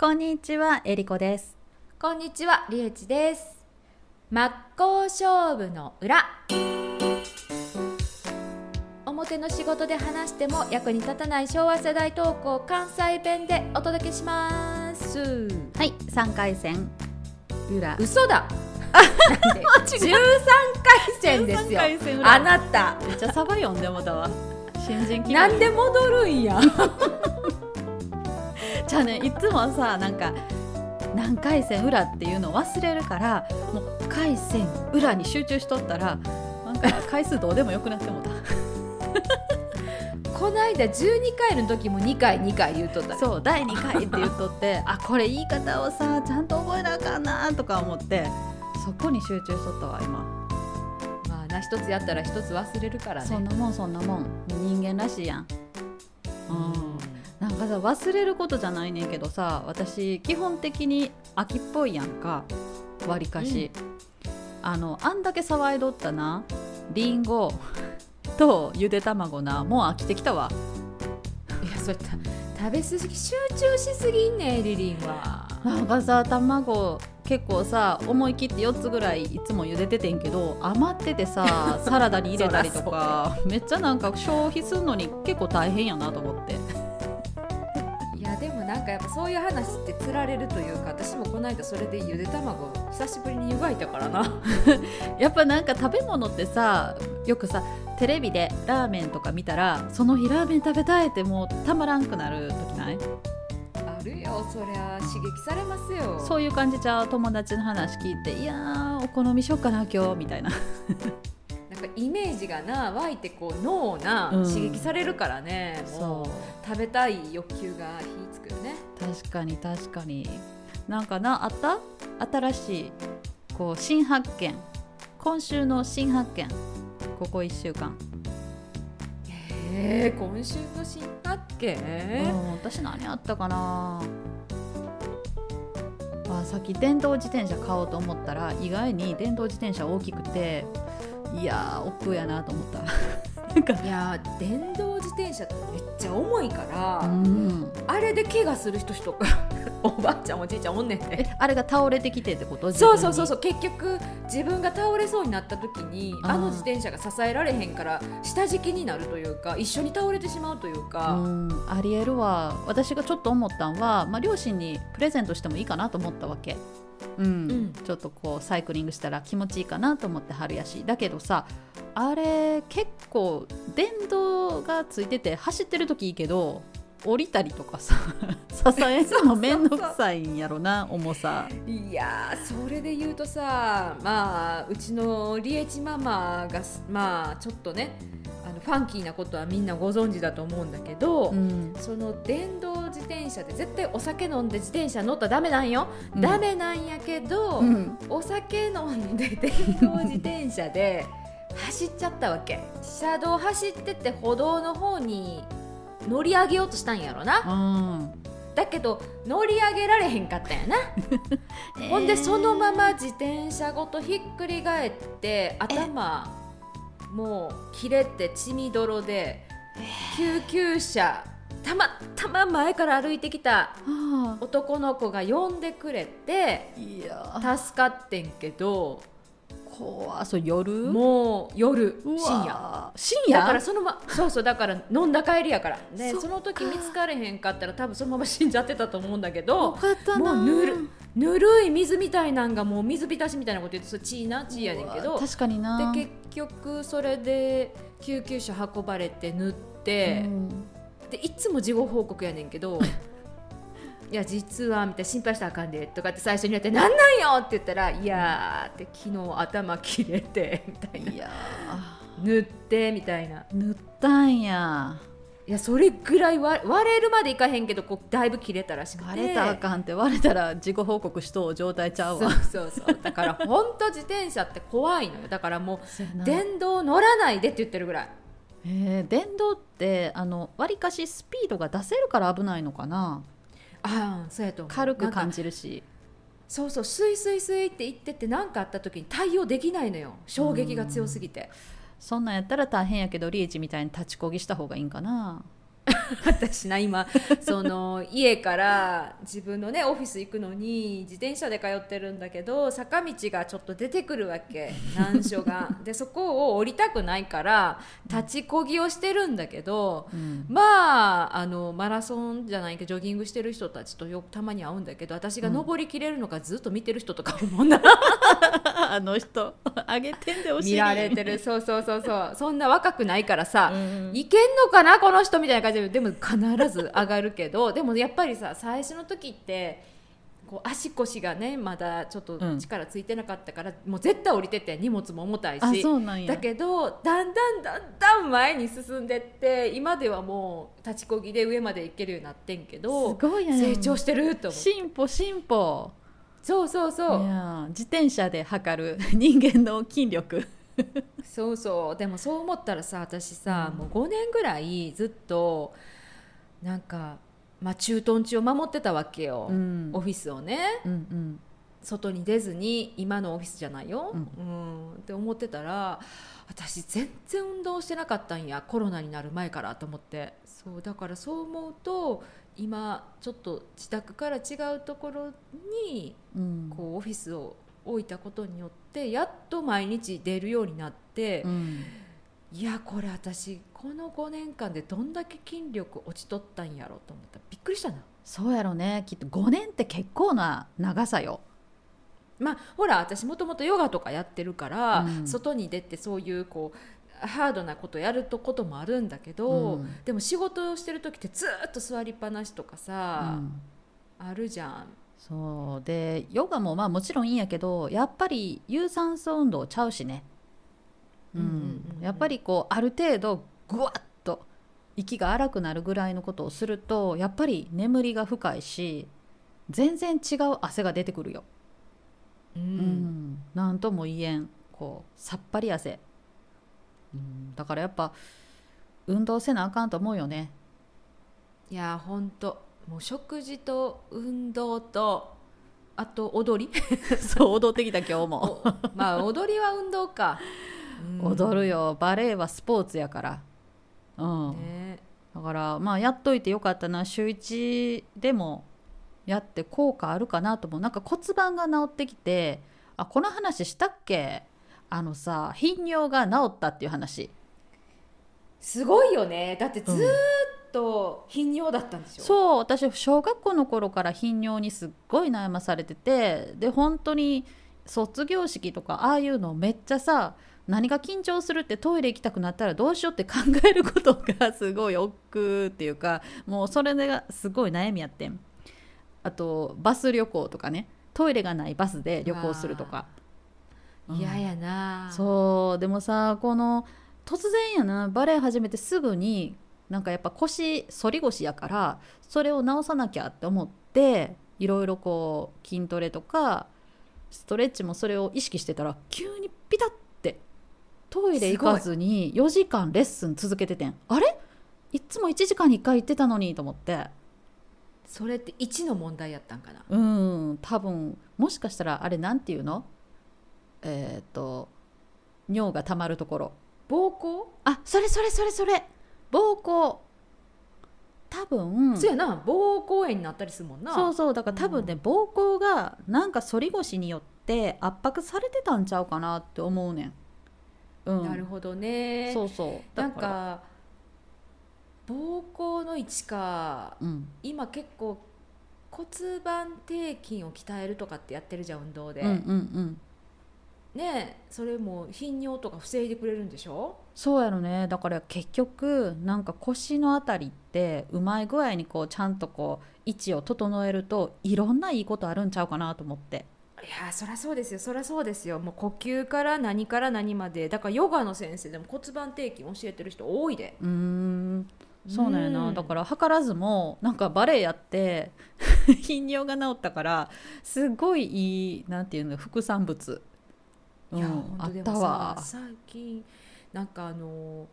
こんにちは、えりこです。こんにちは、りえちです。真っ向勝負の裏。表の仕事で話しても役に立たない昭和世代トークを関西弁でお届けします。はい、3回戦裏。嘘だ。なんで？13回戦ですよ。13回戦裏あなた。めっちゃサバ読んでもたわ。新人気なんで戻るんや。じゃあね、いつもさ、なんか何回戦裏っていうの忘れるから、もう回戦裏に集中しとったら、なんか回数どうでもよくなってもうた。この間12回の時も2回2回言うとった。そう、第2回って言っとって、あ、これ言い方をさ、ちゃんと覚えなあかんなとか思って、そこに集中しとったわ、今。まあな一つやったら一つ忘れるからね。そんなもんそんなもん人間らしいやん、うんかさ忘れることじゃないねんけどさ私基本的に秋っぽいやんかわりかし、あのあんだけ騒いどったなりんごとゆで卵なもう飽きてきたわ。いやそれた食べ過ぎ集中しすぎんねリリンは。なんかさ卵結構さ思い切って4つぐらいいつも茹でててんけど余っててさサラダに入れたりとか めっちゃなんか消費するのに結構大変やなと思ってかやっぱそういう話ってつられるというか私もこの間それでゆで卵久しぶりに湯がいたからな。やっぱなんか食べ物ってさよくさテレビでラーメンとか見たらその日ラーメン食べたいってもうたまらんくなる時ない？あるよそりゃ刺激されますよ。そういう感じじゃう？友達の話聞いていやーお好みしよっかな今日みたいな。なんかイメージがな湧いてこう脳なうん。刺激されるからね、もそう。う食べたい欲求が火つくよね確かに確かに。なんかなあった？新しいこう新発見。今週の新発見。ここ1週間、えー、今週の新発見、うん、私何あったかな？あさっき電動自転車買おうと思ったら意外に電動自転車大きくていやー億劫やなと思ったなんか。いやー電動自転車ってめっちゃ重いから、うん。あれで怪我する人とか おばあちゃんおじいちゃんおんねんて。えあれが倒れてきてってこと？そうそうそううそう結局自分が倒れそうになった時にあの自転車が支えられへんから下敷きになるというか一緒に倒れてしまうというか、んありえるわ。私がちょっと思ったんは、まあ、両親にプレゼントしてもいいかなと思ったわけ、うん。うんちょっとこうサイクリングしたら気持ちいいかなと思って春やし。だけどさあれ結構電動がついてて走ってる時いいけど降りたりとかさ 支えるの面倒くさいんやろな重さ。いやーそれで言うとさまあうちのリエチママがまあちょっとねあのファンキーなことはみんなご存知だと思うんだけど、うん。その電動自転車で絶対お酒飲んで自転車乗ったらダメなんよ、うん。ダメなんやけど、うん。お酒飲んで 電動自転車で走っちゃったわけ。車道走ってて歩道の方に乗り上げようとしたんやろな。うん。だけど乗り上げられへんかったんやな、ほんでそのまま自転車ごとひっくり返って頭もう切れて血みどろで救急車たまたま前から歩いてきたは男の子が呼んでくれて助かってんけど怖そう夜？もう夜深夜。深夜？だからそのま そうそうだから飲んだ帰りやから。でその時見つかれへんかったら多分そのまま死んじゃってたと思うんだけよどかったな。もうぬるぬるい水みたいなんがもう水浸しみたいなこと言ってそれ血な血やねんけど確かにな。で結局それで救急車運ばれて塗って、うん。でいつも事後報告やねんけど いや実はみたいな心配したらあかんでとかって最初に言って「なんなんよ!」って言ったら「いやー」って昨日頭切れてみたいな。いや塗ってみたいな。ー塗ったんやいやそれぐらい割割れるまでいかへんけどこうだいぶ切れたらしくて。割れたらあかんって割れたら自己報告しとう状態ちゃうそうわそうそう。だから本当自転車って怖いのよ。だからもう電動乗らないでって言ってるぐらい。えー電動ってあの割りかしスピードが出せるから危ないのかなああそうやと思う。軽く感じるし。そうそうスイスイスイって言ってて何かあった時に対応できないのよ。衝撃が強すぎて。そんなんやったら大変やけどリーチみたいに立ちこぎした方がいいんかな 私な今。その家から自分のねオフィス行くのに自転車で通ってるんだけど坂道がちょっと出てくるわけ。難所が。でそこを降りたくないから立ちこぎをしてるんだけど、うん。まああのマラソンじゃないけどジョギングしてる人たちとよくたまに会うんだけど私が登りきれるのかずっと見てる人とかもんな、あの人。あげてんでお尻見られてる。そうそうそうそう。そんな若くないからさ、うん。いけんのかなこの人みたいな感じででも必ず上がるけど でもやっぱりさ最初の時ってこう足腰がねまだちょっとうん。力ついてなかったから、もう絶対降りてて荷物も重たいあしそうなんや。だけどだんだんだんだん前に進んでって今ではもう立ちこぎで上まで行けるようになってんけすどごいやん成長してると思う。進歩進歩。そうそういそう。や自転車で測る。人間の筋力 そうそう。でもそう思ったらさ私さ、うん。もう5年ぐらいずっとなんか、まあ、駐屯地を守ってたわけよ、うん。オフィスをね。うんうん。外に出ずに今のオフィスじゃないよ、ううん。って思ってたら私全然運動してなかったんや。コロナになる前からと思って。そうだからそう思うと今ちょっと自宅から違うところにうん。こうオフィスを置いたことによってやっと毎日出るようになって、うん。いやこれ私この5年間でどんだけ筋力落ちとったんやろと思った。らびっくりしたな。そうやろね。きっと5年って結構な長さよ。まあほら私もともとヨガとかやってるから、うん。外に出てそういうこうハードなことやるとこともあるんだけど、うん。でも仕事をしてる時ってずーっと座りっぱなしとかうさ、ん。あるじゃんそうでヨガもまあもちろんいいんやけどやっぱり有酸素運動ちゃうしね、うん。うんうんやっぱりこうある程度ぐわっと息が荒くなるぐらいのことをするとやっぱり眠りが深いし全然違う汗が出てくるよ、う、うん。んなんとも言えんこうさっぱり汗、うん、だからやっぱ運動せなあかんと思うよね。いやほんともう食事と運動とあと踊り。そう踊ってきた今日も。おまあ踊りは運動か、うん。踊るよ。バレエはスポーツやから。うん、ね。だからまあやっといてよかったな。週1でもやって効果あるかなと思う。なんか骨盤が治ってきてあこの話したっけ？あのさ頻尿が治ったっていう話。すごいよね。だってずーっと頻尿だったんでしょ、そう私小学校の頃から頻尿にすっごい悩まされててで本当に卒業式とかああいうのめっちゃさ何が緊張するってトイレ行きたくなったらどうしようって考えることがすごい億劫っていうかもうそれがすごい悩みやってん。あとバス旅行とかねトイレがないバスで旅行するとか。うん。嫌やな。そうでもさこの突然やなバレエ始めてすぐになんかやっぱ腰反り腰やからそれを直さなきゃって思っていろいろこう筋トレとかストレッチもそれを意識してたら急にピタッてトイレ行かずに4時間レッスン続けててん。あれ？いっつも1時間に1回行ってたのにと思って。それって1の問題やったんかな？うん多分。もしかしたらあれなんていうの？えっ、と尿が溜まるところ。膀胱、あそれそれそれそれ膀胱多分。そうやな。膀胱炎になったりするもんな。そうそう。だから多分ね、膀胱がなんか反り腰によって圧迫されてたんちゃうかなって思うねん、うん、なるほどね。そうそう。なんだから。か膀胱の位置かうん。今結構骨盤底筋を鍛えるとかってやってるじゃん運動で、うんうんうんねえそれも頻尿とか防いでくれるんでしょ？そうやろね。だから結局なんか腰のあたりってうまい具合にこうちゃんとこう位置を整えるといろんないいことあるんちゃうかなと思って。いやそりゃそうですよ。そりゃそうですよ。もう呼吸から何から何まで。だからヨガの先生でも骨盤底筋教えてる人多いで。うーん。そうなんやな、うん。だから図らずもなんかバレエやって 頻尿が治ったからすごいいいなんていうの副産物、うんいやあ本当でったもわさ最近なんかあの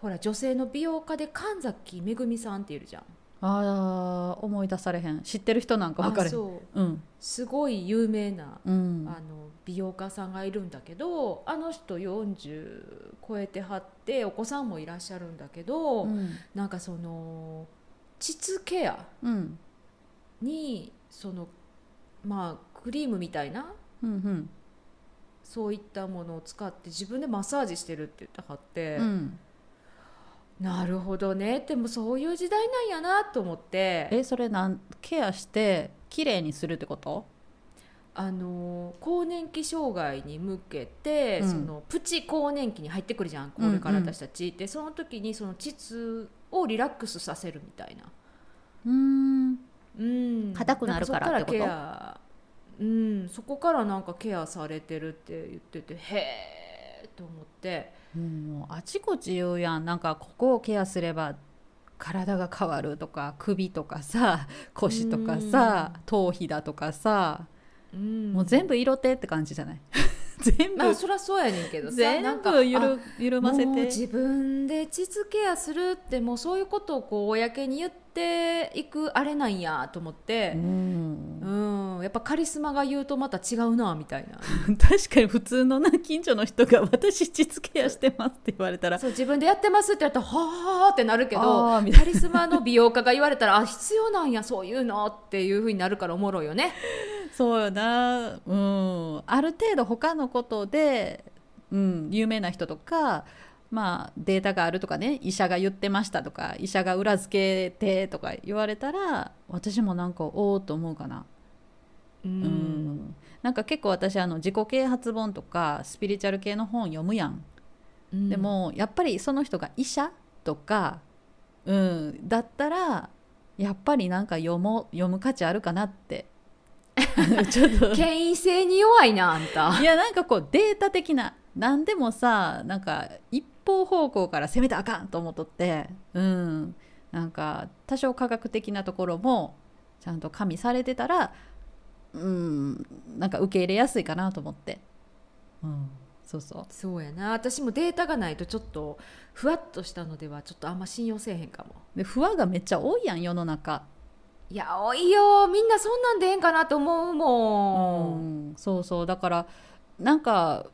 ほら女性の美容家で神崎めぐみさんっているじゃん。あー思い出されへん。知ってる人なんか分かれへんあそう。うん。すごい有名な、うん。あの美容家さんがいるんだけどあの人40超えてはってお子さんもいらっしゃるんだけど、うん。なんかその膣ケアうん。にそのまあクリームみたいなうんそういったものを使って自分でマッサージしてるって言ってはって、うん。なるほどね。でもそういう時代なんやなと思って。えそれなんケアして綺麗にするってこと？あの更年期障害に向けて、うん。そのプチ更年期に入ってくるじゃんこれから私たち、でその時にその膣をリラックスさせるみたいな。うーん。うん。硬くなるからってこと？うんそこからなんかケアされてるって言っててへえと思って。もうあちこち言うやんなんかここをケアすれば体が変わるとか首とかさ 腰とかさ頭皮だとかさうん。もう全部色手って感じじゃない？全部、まあそりゃそうやねんけどさ全部ゆるあ緩ませて。自分で膣ケアするってもうそういうことをこう公に言っていくあれなんやと思ってう、ん。うん、やっぱカリスマが言うとまた違うなみたいな。確かに普通のな近所の人が「私膣ケアしてます」って言われたら。そう自分でやってますって言ったらはあってなるけど カリスマの美容家が言われたらあ必要なんやそういうのっていうふうになるからおもろいよね。そうよな。うん。ある程度他のことで、うん、有名な人とかまあデータがあるとかね医者が言ってましたとか医者が裏付けてとか言われたら私もなんかおおと思うかな。ううん。んなんか結構私あの自己啓発本とかスピリチュアル系の本読むやん。うん。でもやっぱりその人が医者とか、うん、だったらやっぱりなんか読もう読む価値あるかなって。ちょっと。権威性に弱いなあんた。いやなんかこうデータ的な何でもさなんか一方方向から攻めたらあかんと思っとってうん。なんか多少科学的なところもちゃんと加味されてたらうん。なんか受け入れやすいかなと思って、うん、そうそう。そうやな。私もデータがないとちょっとふわっとしたのではちょっとあんま信用せえへんかも。で不安がめっちゃ多いやん世の中。いや多いよ。みんなそんなんでええんかなと思うも、うんん。そうそう。だからなんか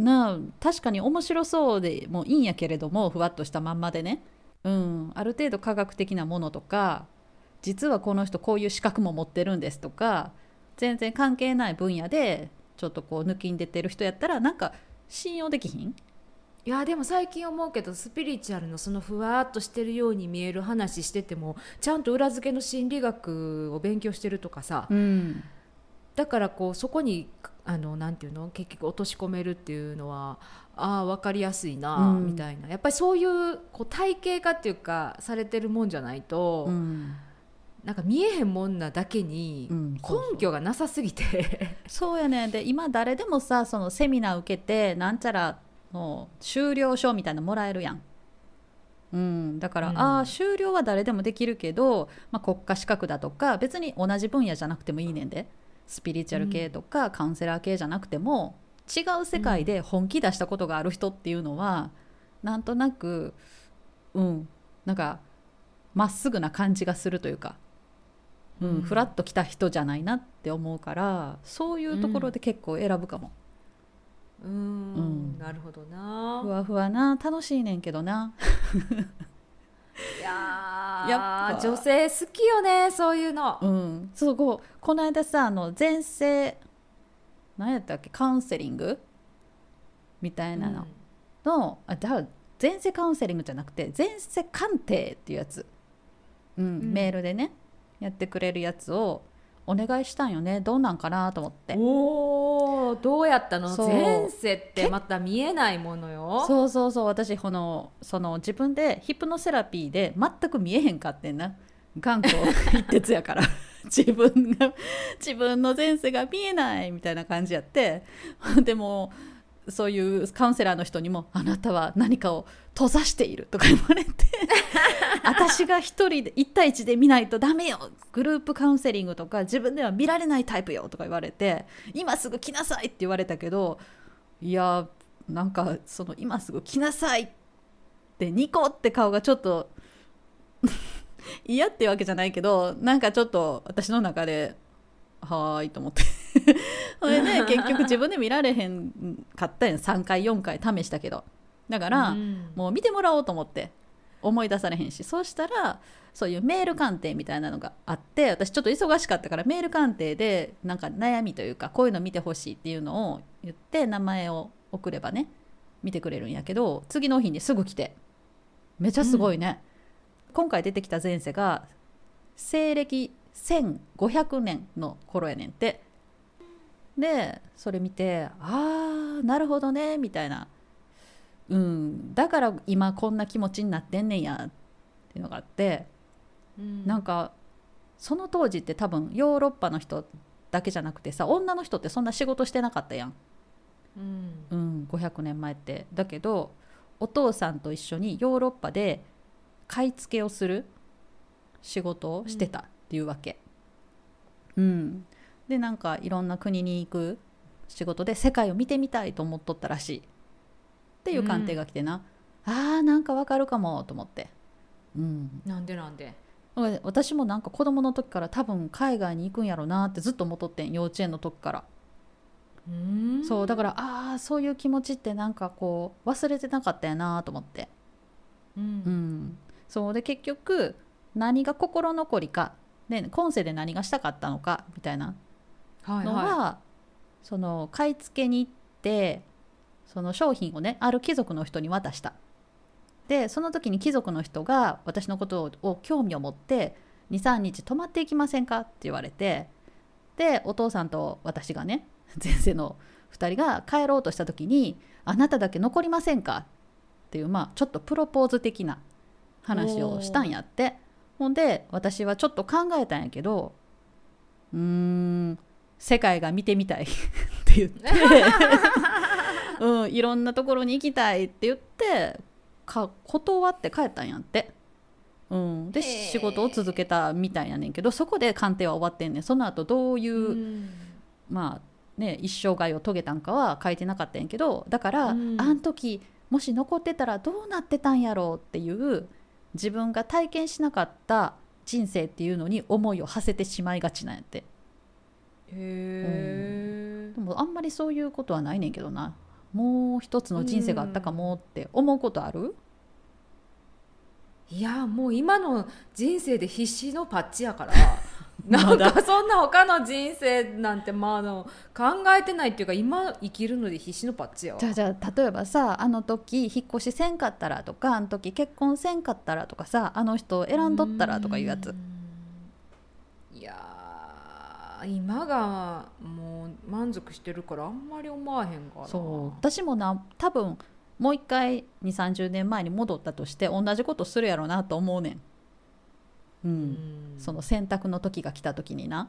なあ確かに面白そうでもいいんやけれどもふわっとしたまんまでね、うん、ある程度科学的なものとか実はこの人こういう資格も持ってるんですとか全然関係ない分野でちょっとこう抜きん出てる人やったらなんか信用できひん？いやでも最近思うけどスピリチュアルのそのふわっとしてるように見える話しててもちゃんと裏付けの心理学を勉強してるとかさ、うん。だからこうそこにあのなんていうの？結局落とし込めるっていうのはああ分かりやすいな、うん。みたいな。やっぱりそういうこう体系化っていうかされてるもんじゃないと、うん。なんか見えへんもんなだけに根拠がなさすぎて。そうやね。で今誰でもさそのセミナー受けてなんちゃらの修了証みたいなのもらえるやん。うん、だから、うん。ああ修了は誰でもできるけど、まあ、国家資格だとか別に同じ分野じゃなくてもいいねんでスピリチュアル系とか、カウンセラー系じゃなくても違う世界で本気出したことがある人っていうのは、なんとなくうん。なんかまっすぐな感じがするというか、うん。うん。フラッと来た人じゃないなって思うからそういうところで結構選ぶかも、うーん。うん。なるほどな。ふわふわな楽しいねんけどないやー。やっぱ。女性好きよねそういうの、うん。そうこうこの間さあの前世何やったっけ？カウンセリング？みたいなの。の、あだから前世カウンセリングじゃなくて前世鑑定っていうやつ、うんん。メールでねやってくれるやつをお願いしたんよね。どうなんかなと思って。おーどうやったの？前世ってまた見えないものよ。そうそうそう。私このその自分でヒプノセラピーで全く見えへんかってんな。頑固一徹やから。自分が自分の前世が見えないみたいな感じやって。でもそういうカウンセラーの人にも「あなたは何かを閉ざしている」とか言われて「私が一人で1対1で見ないとダメよグループカウンセリングとか自分では見られないタイプよ」とか言われて「今すぐ来なさい」って言われたけどいやなんかその今すぐ来なさいってニコって顔がちょっと 嫌ってわけじゃないけどなんかちょっと私の中ではーいと思って それで結局自分で見られへんかったん。3回4回試したけど。だから、うん。もう見てもらおうと思って思い出されへんし。そうしたらそういうメール鑑定みたいなのがあって私ちょっと忙しかったからメール鑑定でなんか悩みというかこういうの見てほしいっていうのを言って名前を送ればね見てくれるんやけど次の日にすぐ来て。めっちゃすごいね、今回出てきた前世が西暦1500年の頃やねんってでそれ見てあーなるほどねみたいな。うんだから今こんな気持ちになってんねんやっていうのがあってうん。なんかその当時って多分ヨーロッパの人だけじゃなくてさ女の人ってそんな仕事してなかったやん、うん。うん、500年前って。だけどお父さんと一緒にヨーロッパで買い付けをする仕事をしてたっていうわけ、うんでなんかいろんな国に行く仕事で世界を見てみたいと思っとったらしい。っていう鑑定が来てな、あーなんかわかるかもと思って、うん、なんでなんで？私もなんか子供の時から多分海外に行くんやろうなってずっと思っとってん幼稚園の時から。うん。そうだからああそういう気持ちってなんかこう忘れてなかったやなと思って、ううん。ん、そうで結局何が心残りか、ね、今世で何がしたかったのかみたいなのは、はい。はその買い付けに行ってその商品をねある貴族の人に渡した。でその時に貴族の人が私のことを興味を持って23日泊まっていきませんか？って言われてでお父さんと私がね 前世の2人が帰ろうとした時に「あなただけ残りませんか?」っていうまあちょっとプロポーズ的な話をしたんやって。ほんで私はちょっと考えたんやけどうーん世界が見てみたい。って言って、うん、いろんなところに行きたいって言ってか断って帰ったんやって。うん、で仕事を続けたみたいやねんけどそこで鑑定は終わってんねん。その後どういう、うん。まあね一生涯を遂げたんかは書いてなかったんやけどだから、うん。あん時もし残ってたらどうなってたんやろうっていう自分が体験しなかった人生っていうのに思いを馳せてしまいがちなんやってへえでもあんまりそういうことはないねんけどな。もう一つの人生があったかもって思うことある、いやもう今の人生で必死のパッチやから。まなんだかそんな他の人生なんてまああの考えてないっていうか今生きるので必死のパッチやわ。じゃあじゃあ例えばさあの時引っ越しせんかったらとかあの時結婚せんかったらとかさあの人を選んどったらとかいうやつ今がもう満足してるからあんまり思わへんから。そう。私もな多分もう一回2 3 0年前に戻ったとして同じことするやろうなと思うねん、うん。うん。その選択の時が来た時にな、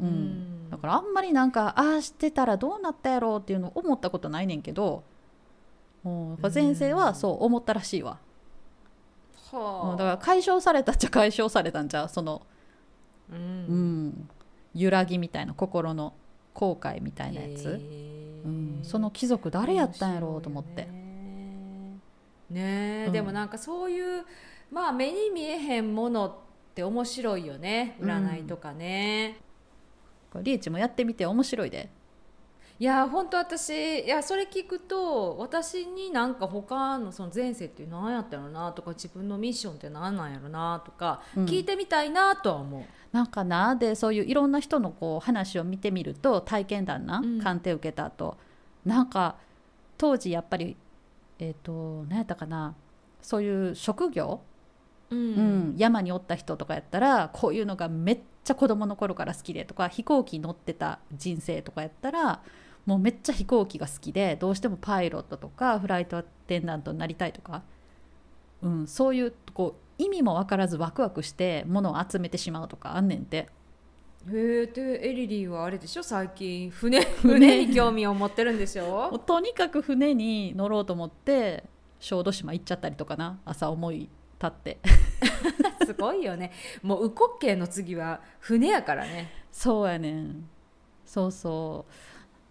うん。うん。だからあんまりなんかああしてたらどうなったやろうっていうの思ったことないねんけどもう前世はそう思ったらしいわ、はあ。うんだから解消されたっちゃ解消されたんじゃう？その、ううんん、揺らぎみたいな心の後悔みたいなやつ、うん、その貴族誰やったんやろうと思って、ね。うん。でもなんかそういうまあ目に見えへんものって面白いよね。占いとかね、これリーチもやってみて面白いでいや本当私いやそれ聞くと私になんか他のその前世って何やったのなとか自分のミッションって何なんやろなとか、うん。聞いてみたいなとは思う。なんかなでそういういろんな人のこう話を見てみると体験談な、うん。鑑定受けた後なんか当時やっぱりえっ、と何やったかなそういう職業、ううんん山におった人とかやったらこういうのがめっちゃ子供の頃から好きでとか飛行機に乗ってた人生とかやったらもうめっちゃ飛行機が好きでどうしてもパイロットとかフライトアテンダントになりたいとか、うん、そういうこう意味も分からずワクワクして物を集めてしまうとかあんねんて。へえでエリリーはあれでしょ？最近船船。に興味を持ってるんでしょ？とにかく船に乗ろうと思って小豆島行っちゃったりとかな。朝思い立って。すごいよね。もうウコッケイの次は船やからね。そうやねん。そうそう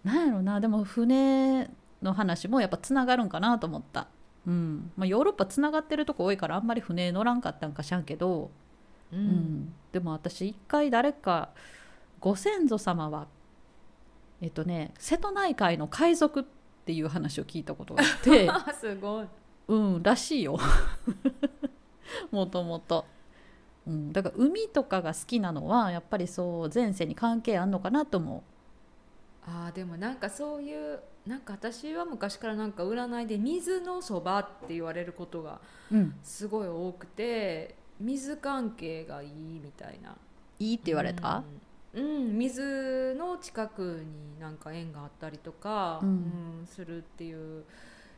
なんやろな。でも船の話もやっぱつながるんかなと思った。うん。まあ、ヨーロッパつながってるとこ多いからあんまり船乗らんかったんかしらんけど、ううん。でも私一回誰かご先祖様はえっとね瀬戸内海の海賊っていう話を聞いたことがあって。すごい。うんらしいよ。もともと。うん、だから海とかが好きなのはやっぱりそう前世に関係あんのかなと思あーでもなんかそういうなんか私は昔からなんか占いで水のそばって言われることがう、うん、すごい多くて水関係がいいみたいな。いいって言われた、うん、うん水の近くになんか縁があったりとか、うん。うんするっていう。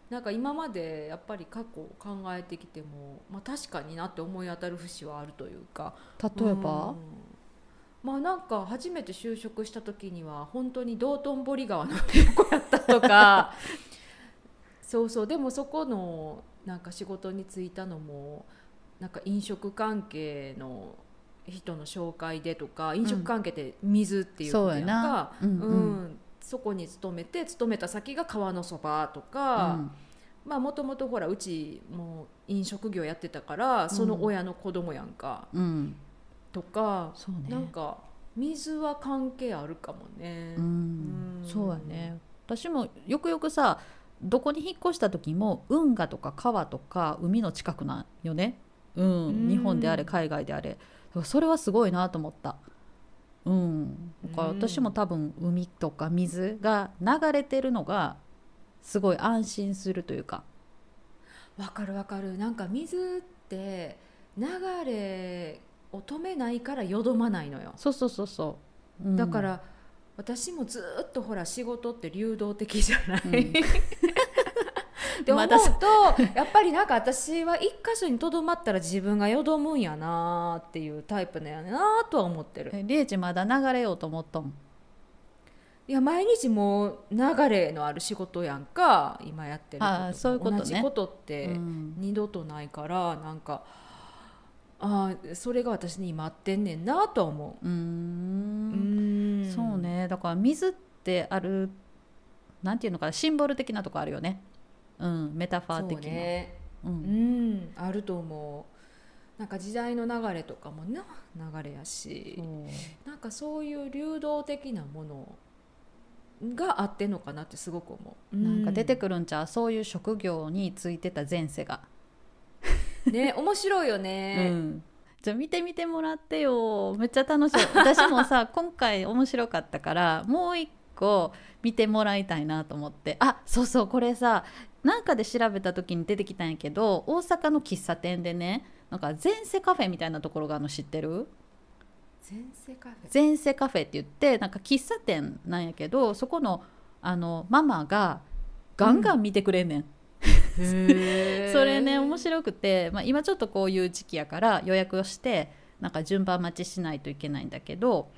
なんか今までやっぱり過去を考えてきても、まあ、確かになって思い当たる節はあるというか。例えば、うんまあなんか初めて就職した時には本当に道頓堀川の横やったとか。そうそう。でもそこのなんか仕事に就いたのもなんか飲食関係の人の紹介でとか飲食関係って水っていうことやんか、うんうん。うん。そこに勤めて勤めた先が川のそばとか、うん。まあもともとほらうちも飲食業やってたからその親の子供やんか、うん、とか、そうね。なんか水は関係あるかもね。うん。うん。そうやね。私もよくよくさどこに引っ越した時も運河とか川とか海の近くなんよね、うん。うん。日本であれ海外であれ。それはすごいなと思った。うん、だからうん。私も多分海とか水が流れてるのがすごい安心するというか、わかるわかる。なんか水って流れを止めないからよどまないのよ。そうそうそうそう、うん。だから私もずっとほら仕事って流動的じゃない、うん。って思うとやっぱりなんか私は一箇所にとどまったら自分がよどむんやなっていうタイプなんやなとは思ってる。えリエチまだ流れようと思ったもん。いや毎日もう流れのある仕事やんか。今やってるこそういうことね。同じことってうん。二度とないから、なんかあーそれが私に今合ってんねんなとは思う。ーう。うん。んそうね。だから水ってあるなんていうのかなシンボル的なとこあるよね。うんメタファー的な。ねううん。んあると思う。なんか時代の流れとかもな流れやし。なんかそういう流動的なものがあってんのかなってすごく思う。なんか出てくくるんちゃう？そういう職業についてた前世が、るね面白いようね、ん、じゃあ見てみてもらってよ。めっちゃ楽しい。私もさ 今回面白かったからもう一個見てもらいたいなと思って。あそうそうこれさなんかで調べた時に出てきたんやけど大阪の喫茶店でねなんか前世カフェみたいなところがあるの知ってる？前世カフェ？前世カフェって言ってなんか喫茶店なんやけどそこのあのママがガンガン見てくれんねん、それね面白くて、まあ、今ちょっとこういう時期やから予約をしてなんか順番待ちしないといけないんだけど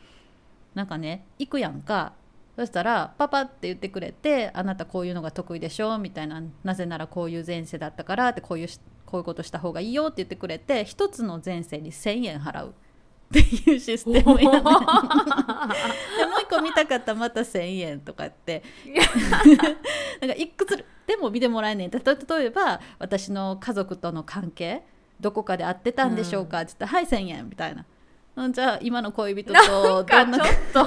なんかね行くやんか。そしたらパパって言ってくれて「あなたこういうのが得意でしょ」みたいな「なぜならこういう前世だったから」ってこういうこういうことした方がいいよって言ってくれて一つの前世に1,000円払う。っていうシステムや でもう一個見たかったらまた1,000円とかって。なんかいくつでも見てもらえんねん。たと例えば私の家族との関係どこかで会ってたんでしょうかって言ったら「はい1,000円」みたいな。うんじゃあ今の恋人とどんな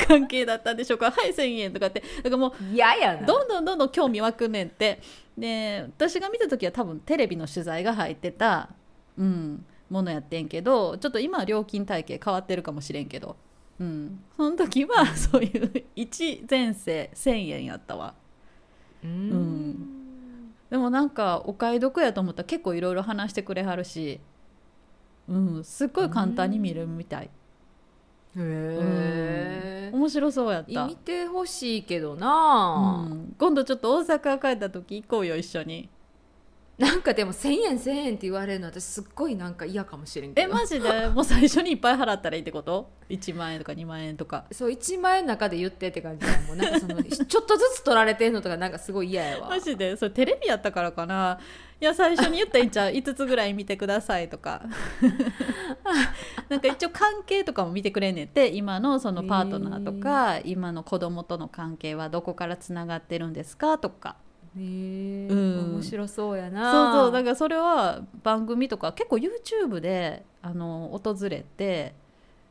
関係だったんでしょうか。はい1,000円とかって。だからもう嫌やな。どんどんどんどん興味湧くねんって。で私が見た時は多分テレビの取材が入ってた、うん、ものやってんけどちょっと今は料金体系変わってるかもしれんけど、うん、その時はそういう1前世1,000円やったわ。うん。でもなんかお買い得やと思ったら結構いろいろ話してくれはるし、うん、すっごい簡単に見るみたい、へ面白そうやった。え見、てほしいけどうな、ん、今度ちょっと大阪帰った時行こうよ一緒になんかでも1,000円1,000円って言われるの私すっごいなんか嫌かもしれんけど。えマジで？もう最初にいっぱい払ったらいいってこと？1万円とか2万円とか。そう1万円の中で言ってって感じだもん。なんかそのちょっとずつ取られてんのとかなんかすごい嫌やわ。マジで？それテレビやったからかな？いや最初に言ったらいいんちゃう5つぐらい見てくださいとか。なんか一応関係とかも見てくれんねんって。今のそのパートナーとか今の子供との関係はどこからつながってるんですか？とかうん。面白そうやな。そうそうだからそれは番組とか結構 YouTube であの訪れて、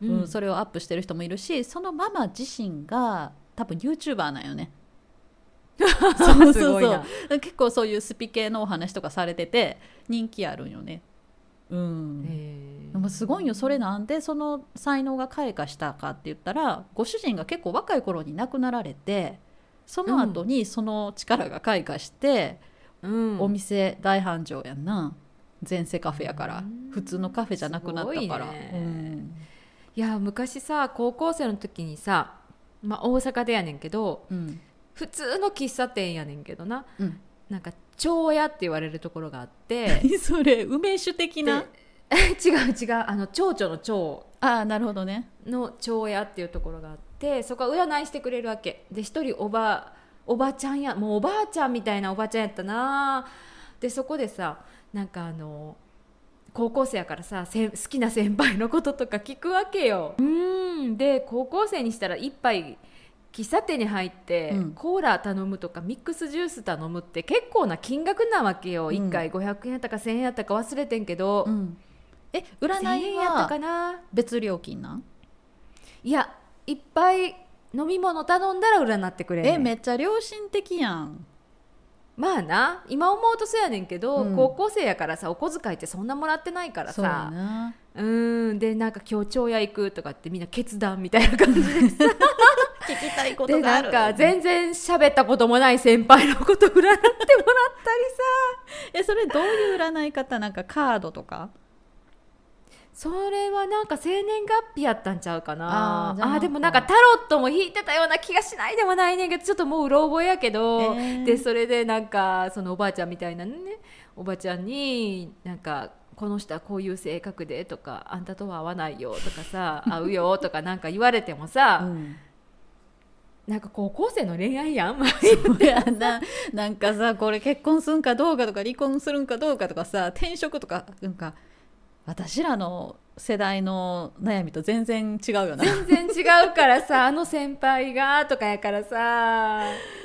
うん。それをアップしてる人もいるしそのママ自身が多分 YouTuber なんよね。そうすごいな。結構そういうスピ系のお話とかされてて人気あるんよね。うん、へでもすごいよ。それなんでその才能が開花したかって言ったらご主人が結構若い頃に亡くなられてその後にその力が開花して、うん。お店大繁盛やんな。前世カフェやから。うん。普通のカフェじゃなくなったから、いね。うん。いや昔さ高校生の時にさ、まあ、大阪でやねんけどうん。普通の喫茶店やねんけどな。うん、なんか蝶屋って言われるところがあって。何それ？梅酒的な？で 違う違う。あの蝶々の蝶ああなるほどね。の蝶屋っていうところがあってそこは占いしてくれるわけ。で一人おばおばちゃんやもうおばあちゃんみたいなおばちゃんやったな。でそこでさなんかあの高校生やからさ好きな先輩のこととか聞くわけよ。うん。で高校生にしたら一杯喫茶店に入って、うん。コーラ頼むとかミックスジュース頼むって結構な金額なわけよ、うん。1回500円やったか1000円やったか忘れてんけど、うんえ1000占いはな？別料金なん？いやいっぱい飲み物頼んだら占ってくれえめっちゃ良心的やん。まあな今思うとそうやねんけど、うん。高校生やからさお小遣いってそんなもらってないからさ。な。うーんでなんか今日町屋行くとかってみんな決断みたいな感じでさ。聞きたいこでとがある。なんか全然喋ったこともない先輩のこと占ってもらったりさ。えそれどういう占い方？なんかカードとか？それはなんか生年月日やったんちゃうかな。ああでもなんかタロットも引いてたような気がしないでもないねんけどちょっともううろ覚えやけど、えー。でそれでなんかそのおばあちゃんみたいなねおばちゃんになんかこの人はこういう性格でとかあんたとは合わないよとかさ 合うよとかなんか言われてもさ、うん。なんか高校生の恋愛やん。そうやな。なんかさこれ結婚するんかどうかとか離婚するんかどうかとかさ転職とかなんか私らの世代の悩みと全然違うよな。全然違うからさ あの先輩がとかやからさ。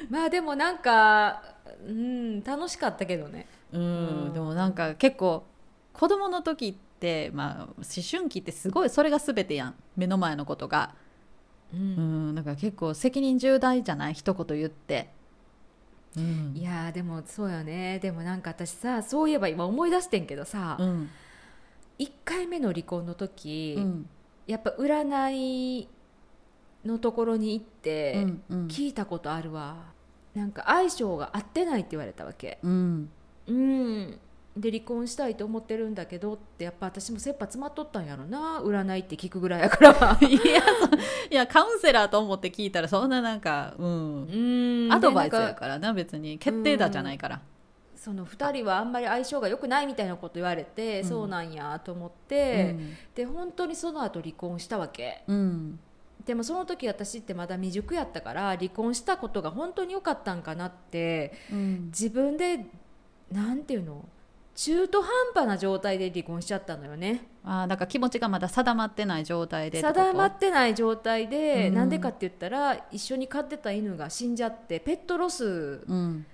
まあでもなんかうん楽しかったけどね。うんうん。でもなんか結構子供の時ってまあ思春期ってすごいそれが全てやん。目の前のことが。ううんんだから結構責任重大じゃない？一言言って。うん。いやーでもそうよね。でもなんか私さそういえば今思い出してんけどさ、うん1回目の離婚の時、うん。やっぱ占いのところに行ってうんうん。聞いたことあるわ、なんか相性が合ってないって言われたわけ。うん。うん。で離婚したいと思ってるんだけどってやっぱ私も切羽詰まっとったんやろな。占いって聞くぐらいやから。いやそいやカウンセラーと思って聞いたらそんななんかうん。うん。アドバイスやからな別に。決定打じゃないからその2人はあんまり相性が良くないみたいなこと言われて、うん。そうなんやと思って、で本当にその後離婚したわけ。うん。うんでもその時私ってまだ未熟やったから離婚したことが本当に良かったんかなってうん。自分でなんていうの中途半端な状態で離婚しちゃったのよね。あーだから気持ちがまだ定まってない状態で定まってない状態でうん。なんでかって言ったら一緒に飼ってた犬が死んじゃってペットロスうん。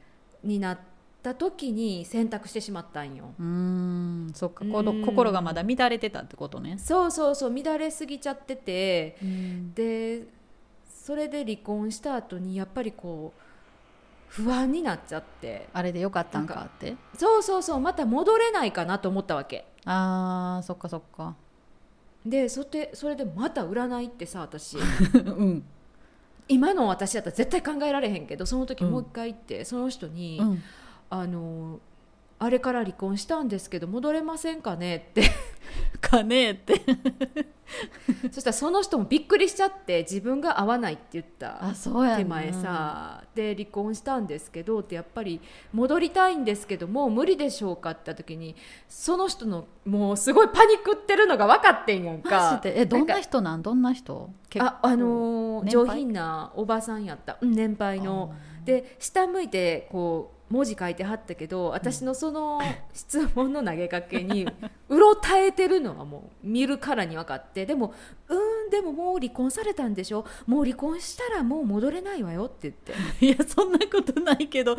になった時に選択してしまったんよ。うーん。そっか。心がまだ乱れてたってことね。そうそうそう乱れすぎちゃってて。うん。でそれで離婚した後にやっぱりこう不安になっちゃって。あれでよかったんかって？そうそうそうまた戻れないかなと思ったわけ。あーそっかそっか。でそれそれでまた占いってさ私。うん。今の私だったら絶対考えられへんけどその時うん。もう一回行って、その人に、うんあのあれから離婚したんですけど戻れませんかねって。かねえって。そしたらその人もびっくりしちゃって自分が合わないって言ったあそうやな手前さ。で離婚したんですけどってやっぱり戻りたいんですけどもう無理でしょうかって言った時にその人のもうすごいパニックってるのが分かってんやんマかえどんなか人なん？どんな人？ああのー上品なおばさんやった。うん年配の。で下向いてこう文字書いてはったけど私のその 質問の投げかけに うろたえてるのはもう見るからに分かってでも「うーんでももう離婚されたんでしょ？もう離婚したらもう戻れないわよ」って言って。いやそんなことないけど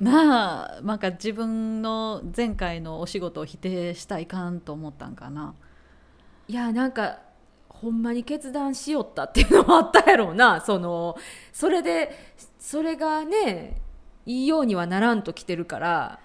なあなんか自分の前回のお仕事を否定したいかんと思ったんかな。いやなんかほんまに決断しよったっていうのもあったやろうなそのそれでそれがねいいようにはならんときてるから。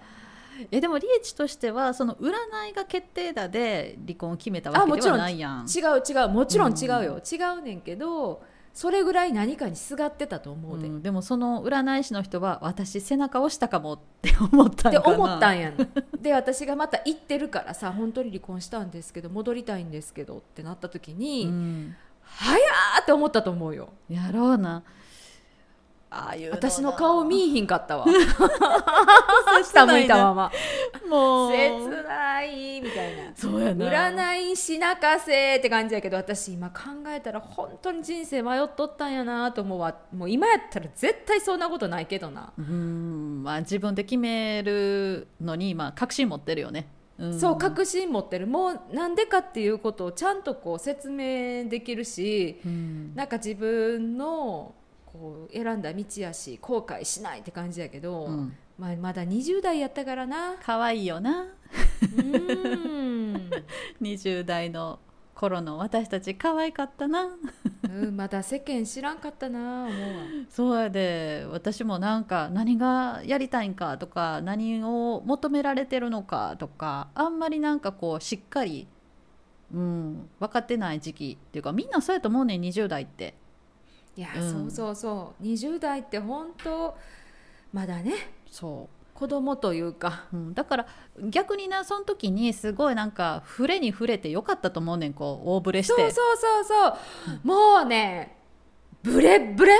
えでもリーチとしてはその占いが決定だで離婚を決めたわけではないやん。違う違う。もちろん違うよ、違うねんけどそれぐらい何かにすがってたと思うで、うんでもその占い師の人は私背中押したかもって思ったんってかな。思ったんやん。で私がまた行ってるからさ本当に離婚したんですけど戻りたいんですけどってなった時に、うん。早ーって思ったと思うよ。やろうなああいうな私の顔見えひんかったわ。下向いたまま。もう。切ないみたいな。そうやな。占いしなかせって感じやけど私今考えたら本当に人生迷っとったんやなと思うわ。もう今やったら絶対そんなことないけどな、うん。まあ自分で決めるのにまあ確信持ってるよね、ん。そう確信持ってる。もうなんでかっていうことをちゃんとこう説明できるしうん。なんか自分のこう選んだ道やし後悔しないって感じやけど、うん。まあ、まだ20代やったからな。可愛いよな。うーん 20代の頃の私たち可愛かったな。うんまだ世間知らんかったな思うわ。そうやで。私もなんか何がやりたいんかとか何を求められてるのかとかあんまりなんかこうしっかり、うん、分かってない時期っていうかみんなそうやと思うねん20代って。いや、うん。そうそうそう。20代って本当まだね。そ子供というか。う、うん、だから逆になその時にすごいなんか触れに触れてよかったと思うねんこう大触れして。そうそうそうそう、もうねブレブレ？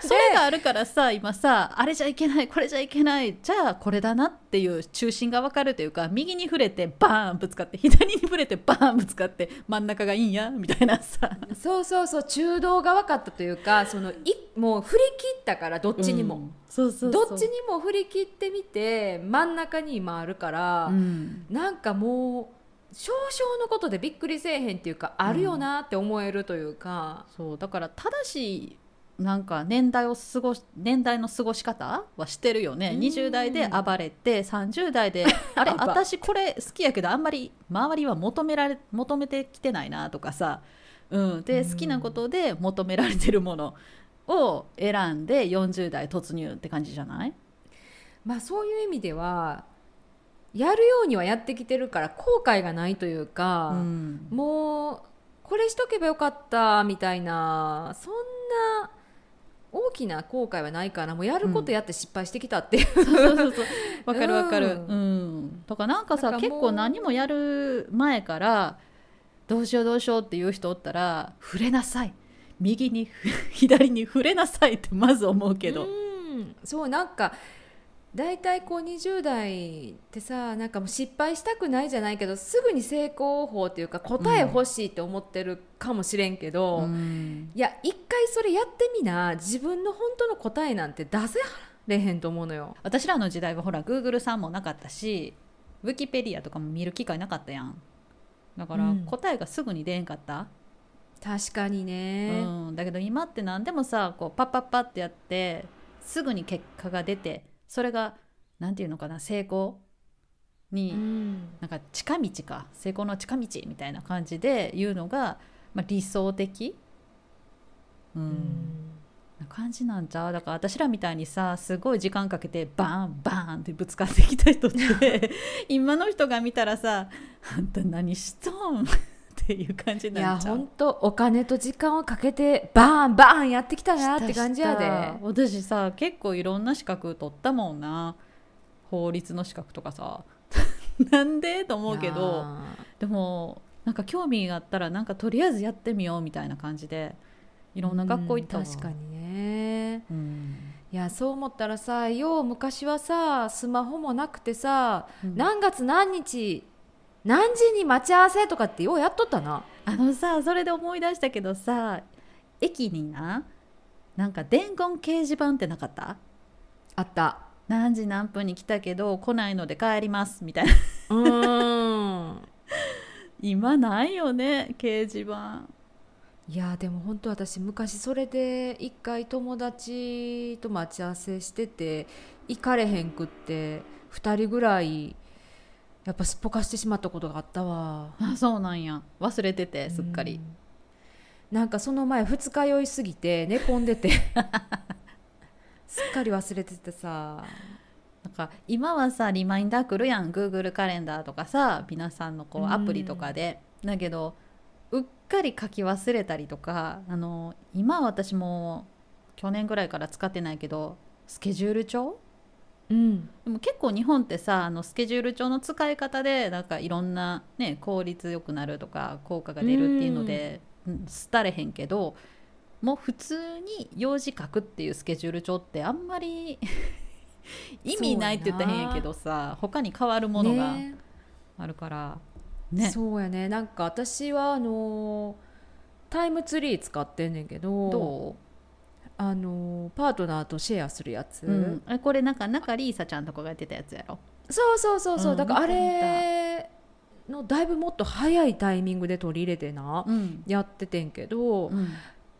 それがあるからさ今さあれじゃいけないこれじゃいけないじゃあこれだなっていう中心が分かるというか右に触れてバーンぶつかって左に触れてバーンぶつかって真ん中がいいんやみたいなさ。そうそうそう中道が分かったというかそのいもう振り切ったからどっちにも、うん。そうそうそう。どっちにも振り切ってみて真ん中に今あるから、うん。なんかもう少々のことでびっくりせえへんっていうかあるよなって思えるというか、そうだから正しいなんか年代を過ごし年代の過ごし方はしてるよね。うん。20代で暴れて30代で あれ暴私これ好きやけどあんまり周りは求められ求めてきてないなとかさ、うん、でうん。好きなことで求められてるものを選んで40代突入って感じじゃない？まあそういう意味ではやるようにはやってきてるから後悔がないというか、うん。もうこれしとけばよかったみたいなそんな大きな後悔はないからもうやることやって失敗してきたっていう、そうそうそうそう。わかるわかる。ううん。ん、とかなんかさ結構何もやる前からどうしようどうしようっていう人おったら触れなさい。右に 左に触れなさいってまず思うけど、うん。そうなんか大体こう20代ってさなんかもう失敗したくないじゃないけどすぐに成功法っていうか答え欲しいって思ってるかもしれんけど、うん。いや一回それやってみな自分の本当の答えなんて出せれへんと思うのよ。私らの時代はほら Google さんもなかったしウィキペディアとかも見る機会なかったやん。だからうん。答えがすぐに出えんかった、確かにね、うん、だけど今って何でもさこうパッパッパってやってすぐに結果が出てそれがなんていうのかな成功に、うん。なんか近道か成功の近道みたいな感じで言うのが、まあ、理想的、うん。うん。な感じなんちゃう？だから私らみたいにさすごい時間かけてバーンバーンってぶつかってきた人って 今の人が見たらさ「あんた何しとん?」っていう感じにいやなっちゃう？本当お金と時間をかけてバーンバーンやってきたなって感じやで。したした私さ結構いろんな資格取ったもんな。法律の資格とかさ。なんで？と思うけいどやでもなんか興味があったらなんかとりあえずやってみようみたいな感じでいろんな学校行ったわ、うん確かにね。うん。いやそう思ったらさよう昔はさスマホもなくてさ、うん。何月何日何時に待ち合わせとかってようやっとったな。あのさそれで思い出したけどさ駅にななんか伝言掲示板ってなかった？あった。何時何分に来たけど来ないので帰りますみたいな。うーん。今ないよね掲示板。いやでも本当私昔それで一回友達と待ち合わせしてて行かれへんくって2人ぐらいやっぱすっぽかしてしまったことがあったわ。あそうなんや。忘れててすっかり。なんかその前二日酔いすぎて寝込んでて。すっかり忘れててさ。なんか今はさリマインダー来るやん。Google カレンダーとかさ皆さんのこううん。アプリとかで、だけどうっかり書き忘れたりとかあの今私も去年ぐらいから使ってないけどスケジュール帳うん。でも結構日本ってさあのスケジュール帳の使い方でなんかいろんな、ね、効率よくなるとか効果が出るっていうので、うん、廃れへんけどもう普通に用事書くっていうスケジュール帳ってあんまり 意味ないって言ったら変やけどさ他に変わるものがね。あるからね。そうやね。なんか私はあのータイムツリー使ってんねんけどどあのーパートナーとシェアするやつ、う、うん、あこれなんか中リーサちゃんとかがやってたやつやろ？そうそうそうそう、うんだからあれのだいぶもっと早いタイミングで取り入れてな、うん、やっててんけど、うん。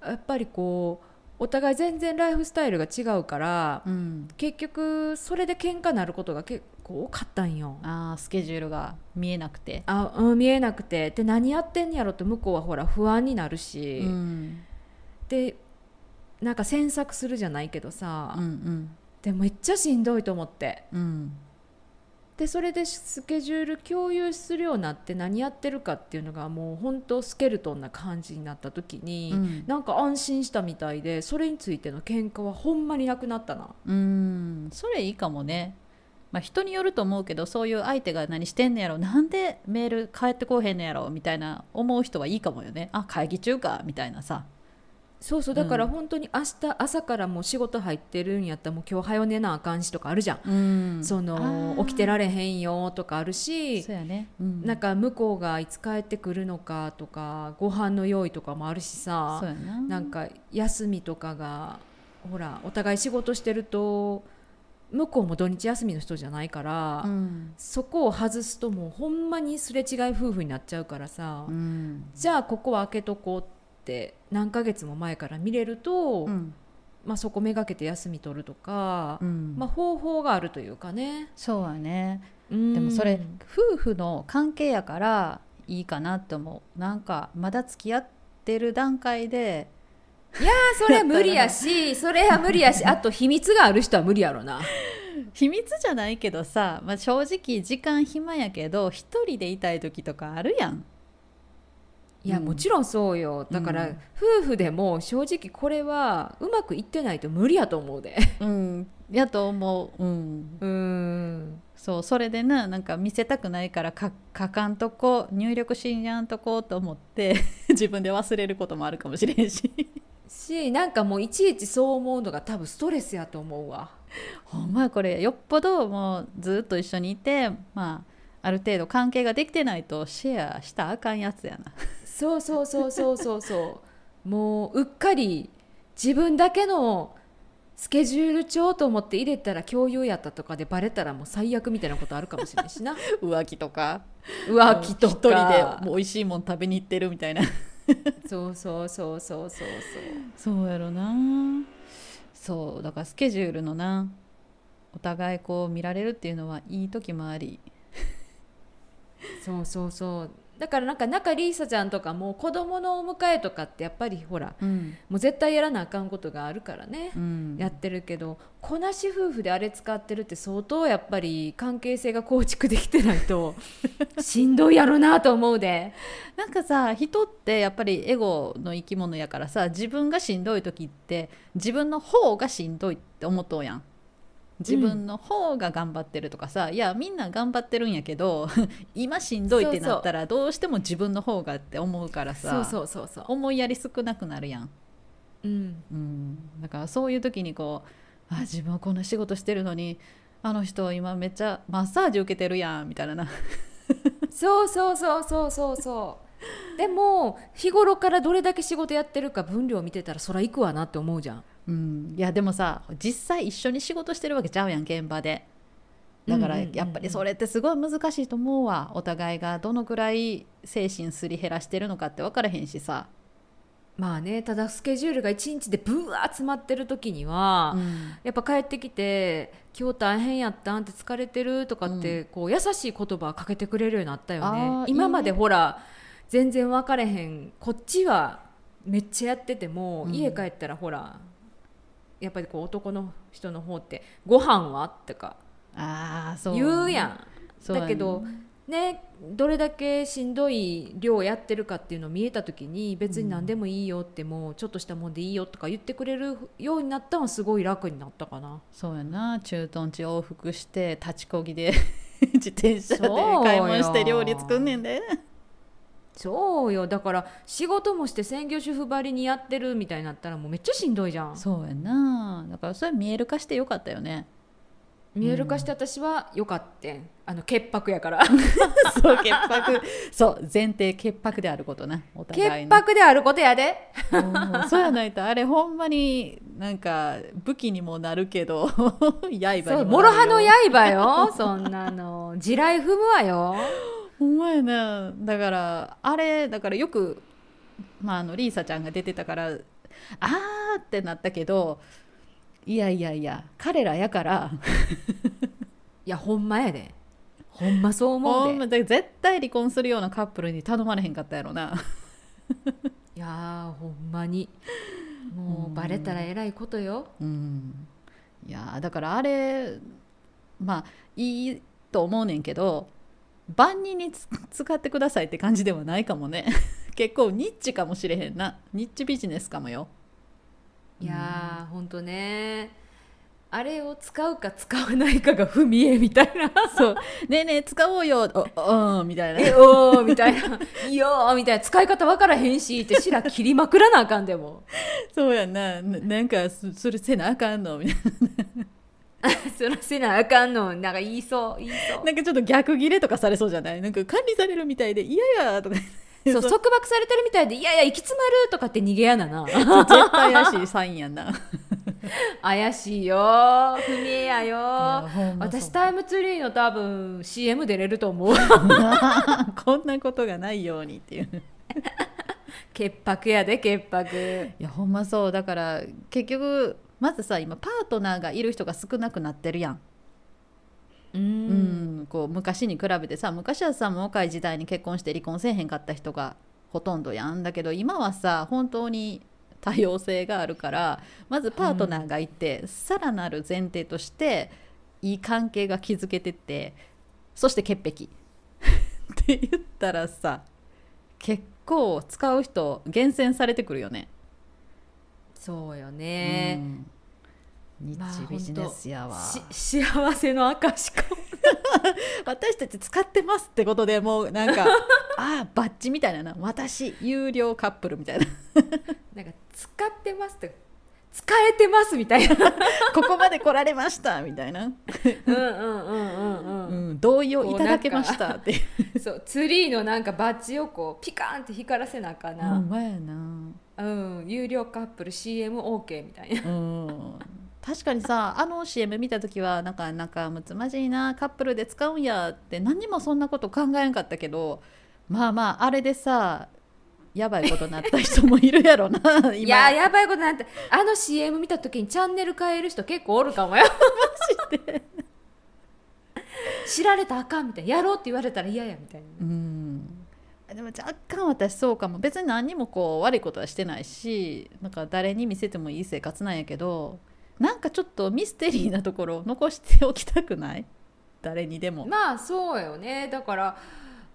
やっぱりこうお互い全然ライフスタイルが違うから、うん、結局それで喧嘩なることが結構多かったんよ。あースケジュールが見えなくて、あうん、見えなくて。で何やってんやろって向こうはほら不安になるし、うん。でなんか詮索するじゃないけどさ、うんうん。でもめっちゃしんどいと思って。うん。でそれでスケジュール共有するようになって何やってるかっていうのがもう本当スケルトンな感じになった時に、うん。なんか安心したみたいでそれについての喧嘩はほんまになくなったな。うん。それいいかもね、まあ、人によると思うけどそういう相手が何してんのやろなんでメール返ってこうへんのやろみたいな思う人はいいかもよね。あ会議中かみたいなさそうそうだからうん。本当に明日朝からもう仕事入ってるんやったらもう今日早寝なあかんしとかあるじゃん、うん。その起きてられへんよとかあるしそうやね、うん、なんか向こうがいつ帰ってくるのかとかご飯の用意とかもあるしさな。なんか休みとかがほらお互い仕事してると向こうも土日休みの人じゃないから、うん。そこを外すともうほんまにすれ違い夫婦になっちゃうからさ、うん。じゃあここは開けとこうって何ヶ月も前から見れると、うん。まあ、そこめがけて休み取るとか、うん。まあ、方法があるというかね。そうやね。ででもそれ夫婦の関係やからいいかなって思う。なんかまだ付き合ってる段階で。それは無理やし それは無理やしあと秘密がある人は無理やろな。秘密じゃないけどさ、まあ、正直時間暇やけど一人でいたい時とかあるやんいや、うん。もちろんそうよ。だから、うん。夫婦でも正直これはうまくいってないと無理やと思うで。うん。やと思う。うん。うん。そうそれでななんか見せたくないからか書かんとこ入力しんやんとこと思って 自分で忘れることもあるかもしれんし。しなんかもういちいちそう思うのが多分ストレスやと思うわ。ほんまやこれよっぽどもうずっと一緒にいてまあある程度関係ができてないとシェアしたらあかんやつやなそうそうそうそうそう。そうもううっかり自分だけのスケジュール帳と思って入れたら共有やったとかでバレたらもう最悪みたいなことあるかもしれないしな。浮気とか。浮気とか。一人でもう美味しいもん食べに行ってるみたいな。そうそうそうそうそうそう。そうやろな。そうだからスケジュールのなお互いこう見られるっていうのはいい時もあり。そうそうそうだからなんか中リーサちゃんとかも子供のお迎えとかってやっぱりほらうん、もう絶対やらなあかんことがあるからね、うん、やってるけど子なし夫婦であれ使ってるって相当やっぱり関係性が構築できてないと しんどいやろなと思うで。なんかさ人ってやっぱりエゴの生き物やからさ自分がしんどい時って自分の方がしんどいって思っとうやん自分の方が頑張ってるとかさ、いやみんな頑張ってるんやけど 今しんどいってなったらどうしても自分の方がって思うからさ思いやり少なくなるやん、うん、うん、だからそういう時にこうあ自分はこんな仕事してるのにあの人今めっちゃマッサージ受けてるやんみたいなな。そうそうそうそうそうそう。でも日頃からどれだけ仕事やってるか分量見てたらそら行くわなって思うじゃんうん、いやでもさ実際一緒に仕事してるわけちゃうやん現場で。だからうんうんうんうん。やっぱりそれってすごい難しいと思うわ。お互いがどのくらい精神すり減らしてるのかって分からへんしさ、まあねただスケジュールが1日でブワー詰まってる時には、うん。やっぱ帰ってきて「今日大変やったん?」って疲れてるとかって、こう優しい言葉かけてくれるようになったよあねー今までほら全然分かれへん。こっちはめっちゃやってても、うん。家帰ったらほらやっぱりこう男の人の方って「ご飯は?」とかああそう言うやん。そうやねだけどねどれだけしんどい量やってるかっていうのを見えた時に別に何でもいいよってもうちょっとしたもんでいいよとか言ってくれるようになったのはすごい楽になったかな。そうやな駐屯地往復して立ちこぎで 自転車で買い物して料理作んねんでそうよ。だから仕事もして専業主婦ばりにやってるみたいになったらもうめっちゃしんどいじゃん。そうやな。だからそれ見える化してよかったよね。見える化して私はよかったん。あの潔白やから。そう潔白。そう前提潔白であることな。お互いの。潔白であることやで。うん。そうやないとあれほんまになんか武器にもなるけど。刃にもなるよ。そう諸刃の刃よ。そんなの。地雷踏むわよほんまやな。だからあれだからよく、まあ、あのリーサちゃんが出てたからあーってなったけどいやいやいや彼らやから。いやほんまやで。ほんまそう思ほうんで絶対離婚するようなカップルに頼まれへんかったやろな。いやーほんまに。もうバレたらえらいことよ。うん。いやーだからあれまあいいと思うねんけど万人につ使ってくださいって感じではないかもね。結構ニッチかもしれへんな。ニッチビジネスかもよ。いやーほんとね。あれを使うか使わないかが不見えみたいな。そう。ねえねえ使おうよ。おうんみたいな。えおーみたいな「いいよー」みたいな。使い方わからへんしって白切りまくらなあかんでも。そうやんな。ななんかそそれせなあかんのみたい そらせなあかんのなんか言いそう言いそう。ななんかちょっと逆ギレとかされそうじゃない？なんか管理されるみたいで嫌やとかそう 束縛されてるみたいで「いやいや行き詰まる」とかって逃げやなな。絶対怪しいサインやんな。怪しいよ。ー不見えやよ私タイムツリーの多分 CM 出れると思う。こんなことがないようにっていう。潔白やで潔白。いやほんまそう。だから結局まずさ今パートナーがいる人が少なくなってるやん、ううんん、こう昔に比べてさ昔はさもう若い時代に結婚して離婚せえへんかった人がほとんどやん。だけど今はさ本当に多様性があるからまずパートナーがいて、さらなる前提としていい関係が築けてってそして潔癖。って言ったらさ結構使う人厳選されてくるよね。そうよね、うん、日まあビジネスやわ、し 幸せの証。かも私たち使ってますってことでもうなんか ああバッジみたいなな。私有料カップルみたいな。なんか使ってますって使えてますみたいな。ここまで来られましたみたいな、うんうんうんうんうん。うん、同意をいただけましたってそうツリーのなんかバッジをこうピカーンって光らせなあかな、んまやなうん、有料カップル CMOK みたいな。うん確かにさあの CM 見た時はなんか仲睦まじいなカップルで使うんやって何にもそんなこと考えんかったけどまあまああれでさやばいことになった人もいるやろな 今。いややばいことなんてあの CM 見た時にチャンネル変える人結構おるかもよ。知られたらあかんみたいな。やろうって言われたら嫌やみたいな、うんでも若干私そうかも。別に何にもこう悪いことはしてないしなんか誰に見せてもいい生活なんやけどなんかちょっとミステリーなところを残しておきたくない？誰にでも、まあそうよね。だから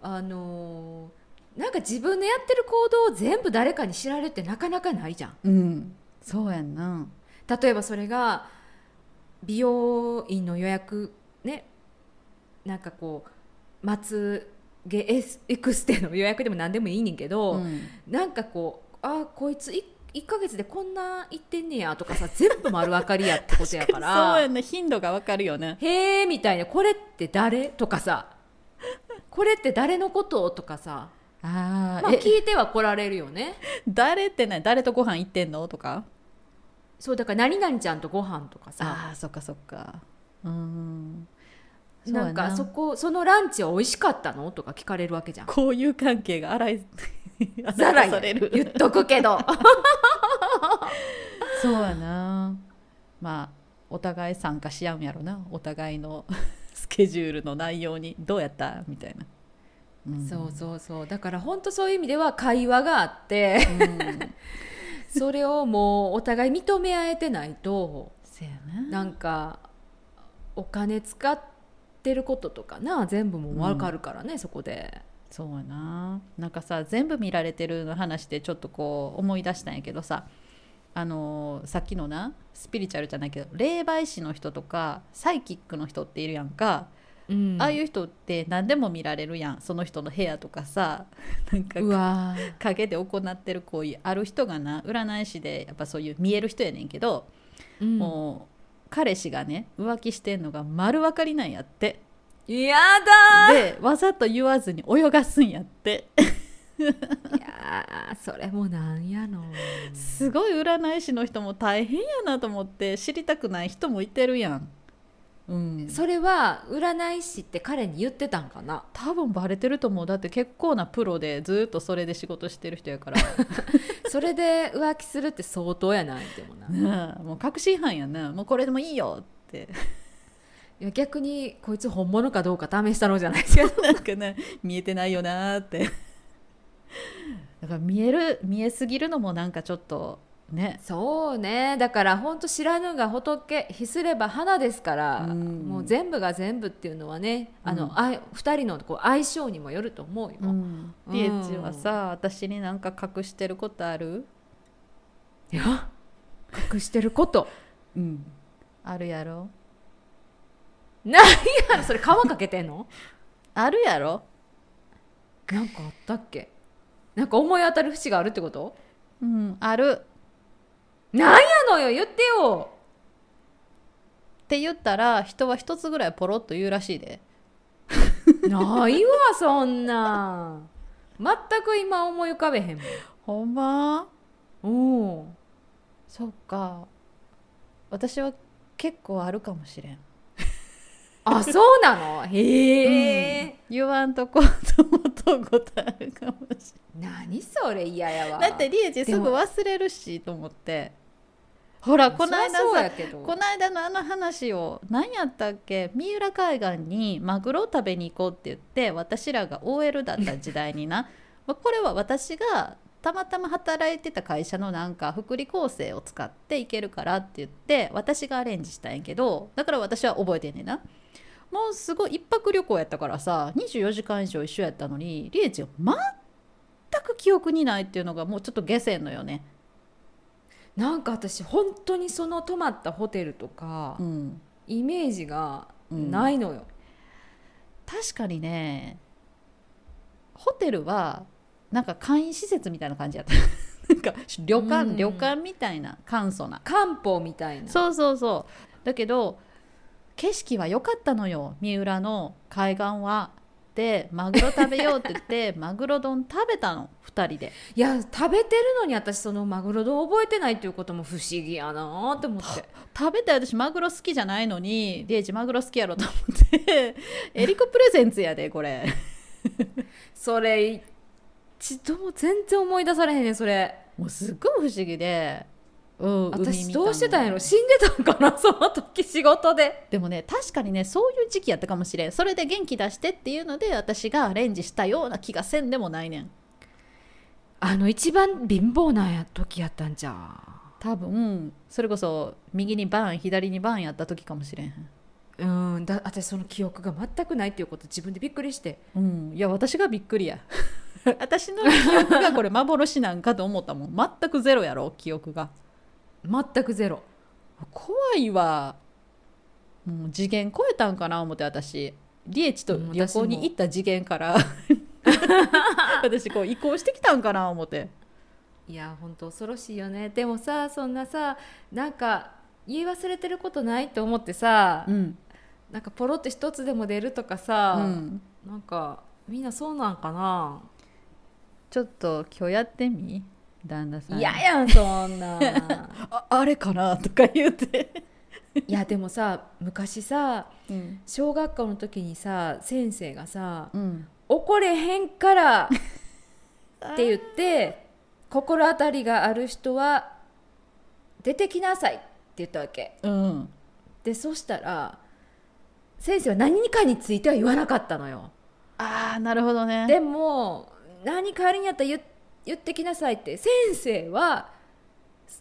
あのーなんか自分のやってる行動を全部誰かに知られるってなかなかないじゃん。うん。そうやんな。例えばそれが美容院の予約ね。なんかこう松毛エスエクステの予約でも何でもいいねんけど、うん。なんかこうあこいつい1ヶ月でこんな行ってんねやとかさ 全部丸分かりやってことやかそうらやんな。頻度がわかるよね。へえみたいなこれって誰とかさこれって誰のこととかさまああーえ聞いては来られるよね。誰ってね誰とご飯行ってんの？とか？そうだから何々ちゃんとご飯とかさ。ああそっかそっか。うんな。んかそこそのランチは美味しかったの？とか聞かれるわけじゃん。こういう関係が洗い。ざらいされる。言っとくけど。そうやな。まあお互い参加し合うんやろな。お互いの スケジュールの内容にどうやったみたいな。うん。そうそうそう。だから本当そういう意味では会話があって。うん。それをもうお互い認め合えてないとせやな。なんかお金使ってることとかな全部もう分かるからね、そこで。そうやな。なんかさ全部見られてるの話でちょっとこう思い出したんやけどさあのーさっきのなスピリチュアルじゃないけど霊媒師の人とかサイキックの人っているやんか、うん。ああいう人って何でも見られるやん。その人の部屋とかさ。なんかうわー。陰で行ってる行為ある人がな占い師でやっぱそういう見える人やねんけど、うん。もう彼氏がね浮気してんのが丸分かりなんやって。やだでわざと言わずに泳がすんやって。ー いやーそれもなんやの。すごい占い師の人も大変やなと思って知りたくない人もいてるやんうん。それは占い師って彼に言ってたんかな？多分バレてると思う。だって結構なプロでずっとそれで仕事してる人やから。それで浮気するって相当やないでもな。もう確信犯やな。もうこれでもいいよって。いや逆にこいつ本物かどうか試したのじゃないですか。なんかね見えてないよなーって。だから見える見えすぎるのもなんかちょっとね。そうね。だから本当知らぬが仏秘すれば花ですから、うん。もう全部が全部っていうのはねあの、うん。あい2人のこう相性にもよると思うよ、うん。リエチはさ私になんか隠してることある？いや隠してること。うん。あるやろ？何やそれ皮かけてんの？あるやろ？なんかあったっけ？なんか思い当たる節があるってこと？うんあるなんやのよ言ってよ。って言ったら人は一つぐらいポロッと言うらしいで。ないわそんな。ん全く今思い浮かべへんほんま？もん。おそっか。私は結構あるかもしれん。あそうなの？へえ、言わんとこと思とうことあるかもし何それ嫌やわ。れんだってリエチすぐ忘れるしと思ってほらこの間さこの間のあの話を何やったっけ？三浦海岸にマグロを食べに行こうって言って私らが OL だった時代にな。まあこれは私がたまたま働いてた会社のなんか福利厚生を使って行けるからって言って私がアレンジしたんやけどだから私は覚えてんねんな。もうすごい一泊旅行やったからさ24時間以上一緒やったのにリエチは全く記憶にないっていうのがもうちょっと下船のよねなんか私本当にその泊まったホテルとか、うん。イメージがないのよ、確かにねホテルはなんか簡易施設みたいな感じやった。なんか旅館、うん。旅館みたいな簡素な。漢方みたいな。そうそうそう。だけど景色は良かったのよ。三浦の海岸はでマグロ食べようって言って マグロ丼食べたの？2人で。いや食べてるのに私そのマグロ丼覚えてないっていうことも不思議やなって思って。食べたよ私マグロ好きじゃないのにデイジマグロ好きやろと思って。エリコプレゼンツやでこれ。それ一度も全然思い出されへんねんそれ。もうすっごい不思議で、うん、私どうしてたんやろ？死んでたんかな？その時仕事で。でもね確かにねそういう時期やったかもしれん。それで元気出してっていうので私がアレンジしたような気がせんでもないねん。あの一番貧乏なや時やったんじゃ多分それこそ右にバーン左にバーンやった時かもしれん。うんだ私その記憶が全くないっていうこと自分でびっくりして。うん。いや私がびっくりや。私の記憶がこれ幻なんかと思ったもん。全くゼロやろ記憶が全くゼロ。怖いわもう次元超えたんかな思って私。リエチと旅行に行った次元から。私こう移行してきたんかな思って。いや本当恐ろしいよね。でもさそんなさなんか言い忘れてることないと思ってさ、うん、なんかポロって一つでも出るとかうさ、ん、なんかみんなそうなんかな？ちょっと今日やってみ？旦那さんに。嫌やんそんな。ああれかなとか言うて、いやでもさ昔さうん。小学校の時にさ先生がさうん、「怒れへんから 」って言って心当たりがある人は出てきなさいって言ったわけ。うん、でそしたら先生は何かについては言わなかったのよ。ああなるほどね。でも何代わりにやったら言言ってきなさいって先生は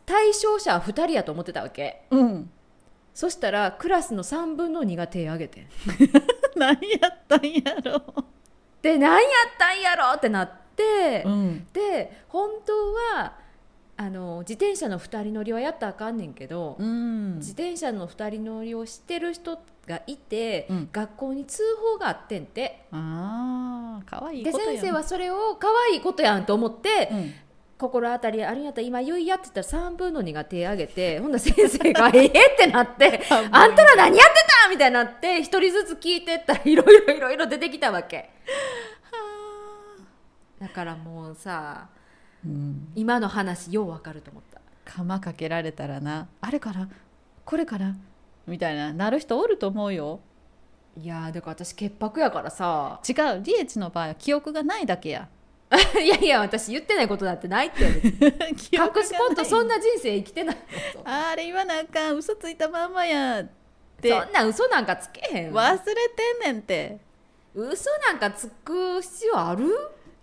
対象者は2人やと思ってたわけ。うん。そしたらクラスの3分の2が手挙げて 何やったんやろ。で何やったんやろってなって、うん。で本当はあの自転車の2人乗りはやったらあかんねんけど、うん。自転車の2人乗りをしてる人がいて、うん。学校に通報があってんて。ああ可愛いでことや先生はそれを可愛いことやんと思って、うん。心当たりあるんやったら今言いやってたら3分の2が手挙げて ほんなら先生が「ええってなって「半分あんたら何やってた?」みたいになって一人ずつ聞いてったらいろいろいろいろ出てきたわけ。だからもうさうん。今の話ようわかると思った。釜かけられたらな。あれからこれからみたいななる人おると思うよ。いやーだから私潔白やからさ。違うリエチの場合は記憶がないだけや。いやいや私言ってないことだってないって 隠すことそんな人生生きてないのあれ言わなあかん嘘ついたまんまやって。そんな嘘なんかつけへんわ。忘れてんねんって。嘘なんかつく必要ある？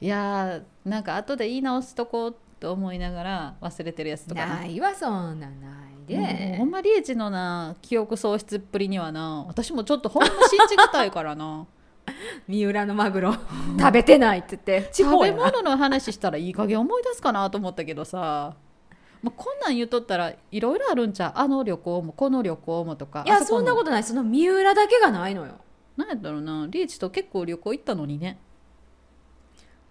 いやーなんか後で言い直すとこうと思いながら忘れてるやつとかな。ないわそんなんないもうでほんまリエチのな記憶喪失っぷりにはな私もちょっとほんま信じがたいからな。三浦のマグロ。食べてないって言って。地食べ物の話したらいい加減思い出すかなと思ったけどさ。もうこんなん言うとったらいろいろあるんちゃう。あの旅行もこの旅行もとか。いやそんなこととない。その三浦だけがないのよ。なんやったろうな。リエチと結構旅行行ったのにね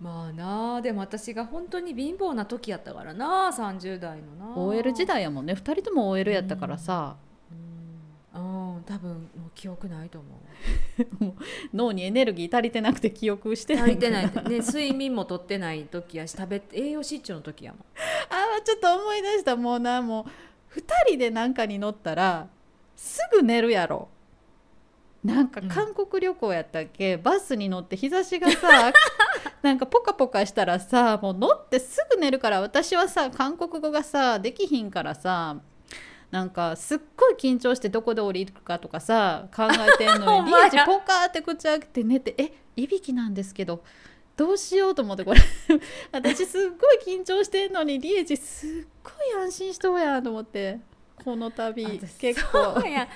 まあなあでも私が本当に貧乏な時やったからな30代のな OL 時代やもんね。2人とも OL やったからさ、うん。多分もう記憶ないと思う。脳にエネルギー足りてなくて記憶してない。足りてないね睡眠もとってない時やし食べ栄養失調の時やもん。あーちょっと思い出した。もうなもう2人でなんかに乗ったらすぐ寝るやろなんかうん。韓国旅行やったっけ、バスに乗って日差しがさ なんかポカポカしたらさもう乗ってすぐ寝るから私はさ韓国語がさできひんからさなんかすっごい緊張してどこで降りるかとかさ考えてんのに リエチポカーって口開けて寝てえいびきなんですけどどうしようと思ってこれ。私すっごい緊張してんのにリエチすっごい安心しとうやと思ってこの度私結構。そうや。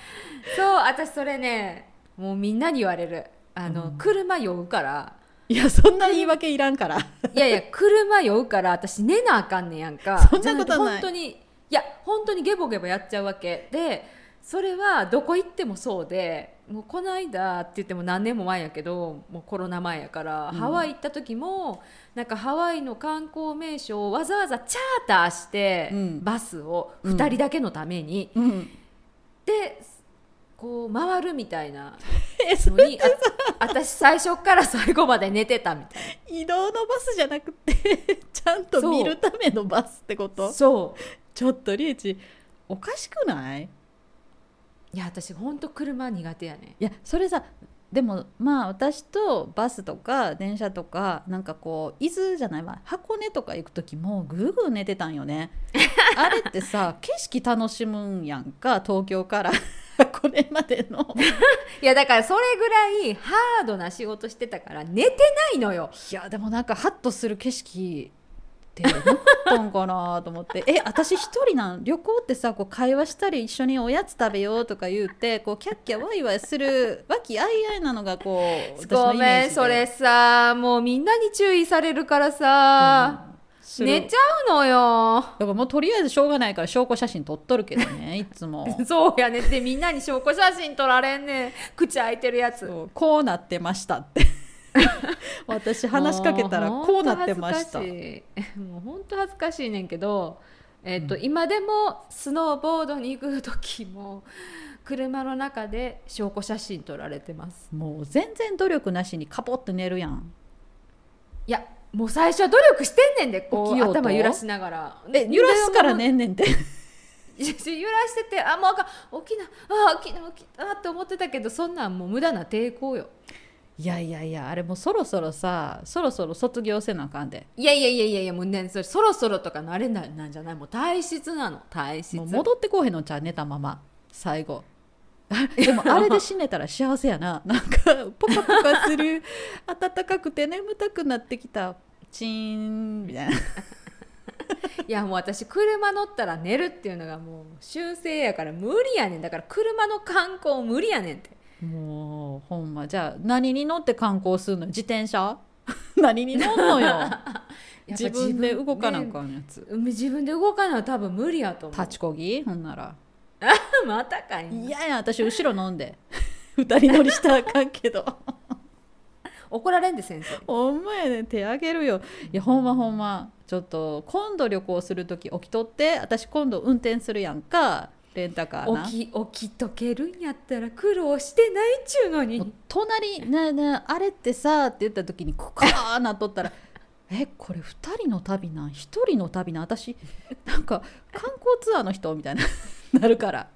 そう私それねもうみんなに言われる。あの、うん。車酔うから。いやそんな言い訳いらんから。いやいや車酔うから私寝なあかんねやんか。そんなことない。本当にいや本当にゲボゲボやっちゃうわけ。でそれはどこ行ってもそうでもうこの間って言っても何年も前やけどもうコロナ前やから、うん。ハワイ行った時もなんかハワイの観光名所をわざわざチャーターして、うん。バスを2人だけのために、うん。でこう回るみたいな のにあ私最初から最後まで寝てたみたい移動のバスじゃなくて ちゃんと見るためのバスってこと？なそう。ちょっとリエチおかしくない？いや私ほんと車苦手やねいやそれさでもまあ私とバスとか電車とかなんかこう伊豆じゃないわ。箱根とか行く時もぐーぐー寝てたんよね。あれってさ景色楽しむんやんか東京から 箱根までの。いやだからそれぐらいハードな仕事してたから寝てないのよ。いやでもなんかハッとする景色ってなかったんかなと思って。え私一人なん旅行ってさこう会話したり一緒におやつ食べようとか言うてこうキャッキャワイワイする和気あいあいなのがこうごめんそれさもうみんなに注意されるからさ、する。寝ちゃうのよ。だからもうとりあえずしょうがないから証拠写真撮っとるけどね いつも。そうやね。ってみんなに証拠写真撮られんねん。口開いてるやつ。こうなってましたって。私話しかけたらもうこうなってました。ほんと恥ずかしいねんけど、えっと今でもスノーボードに行く時も車の中で証拠写真撮られてます。もう全然努力なしにカポって寝るやん。いやもう最初は努力してんねんでこう起きようと？頭揺らしながら。え揺らすからねんねんって 揺らしててあもうあかん。起きな。あ起きな起きな。って思ってたけどそんなんもう無駄な抵抗よ。いやいやいやあれもうそろそろさそろそろ卒業せなあかんで。いやいやいやいやいやもうねそれそろそろとかのあれななんじゃない？もう体質なの。体質もう戻ってこうへんのちゃう？寝たまま。最後 でもあれで死ねたら幸せやな。なんかポカポカする。暖かくて眠たくなってきた。チーンみたいな。いやもう私車乗ったら寝るっていうのがもう習性やから無理やねん。だから車の観光無理やねんって。もうほんまじゃあ何に乗って観光するの？自転車？何に乗んのよ。自分で動かなあかんやつ、ね自分で動かな多分無理やと思う。立ちこぎ？ほんなら またかいな。嫌や私後ろ飲んで。二人乗りしたらあかんけど。怒られんで先生。ほんまやね手あげるよ。いやほんまほんま。ちょっと今度旅行する時起きとって私今度運転するやんか。レンタカーな。起き起きとけるんやったら苦労してないっちゅうのもうに隣「ねえねえあれってさ」って言った時にクカーなっとったら「えこれ2人の旅なん？1人の旅なん？私なんか観光ツアーの人」みたいな なるから。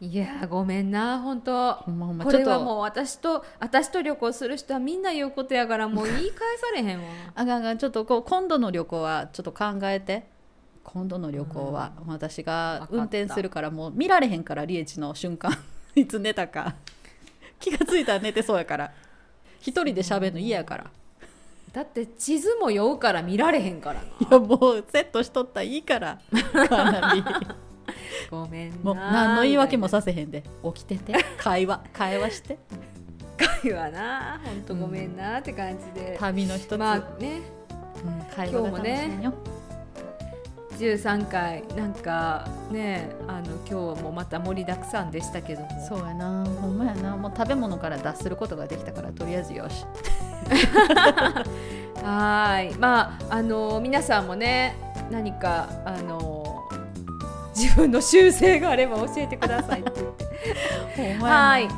いやごめんな本当。これはもう私と私と旅行する人はみんな言うことやからもう言い返されへんわ。あがんがんちょっとこう今度の旅行はちょっと考えて。今度の旅行は私が運転するからもう見られへんからリエチの瞬間。いつ寝たか。気がついたら寝てそうやから。一人で喋るの嫌やからだって地図も酔うから見られへんからな。いやもうセットしとったらいいから。かなり。ごめんなもう何の言い訳もさせへんで。起きてて。会話。会話して。会話な本当ごめんなって感じで、旅の一つ、まあね。うん会話が楽しいよ、13回なんかねあの今日はもうまた盛りだくさんでしたけども。そうやな。ほんまやな。もう食べ物から脱することができたからとりあえずよし はーい。まああの皆さんもね何かあの自分の習性があれば教えてくださいってはい。ツ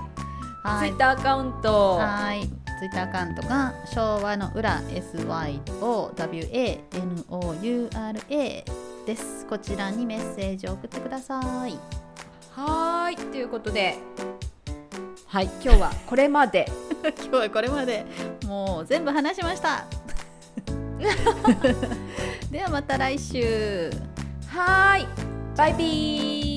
イッターアカウント。はい。ツイッターアカウントが昭和の裏 SYOWANOURA です。こちらにメッセージを送ってください。はーい。ということではい今日はこれまで。今日はこれまで。もう全部話しました。ではまた来週。はーいバイビー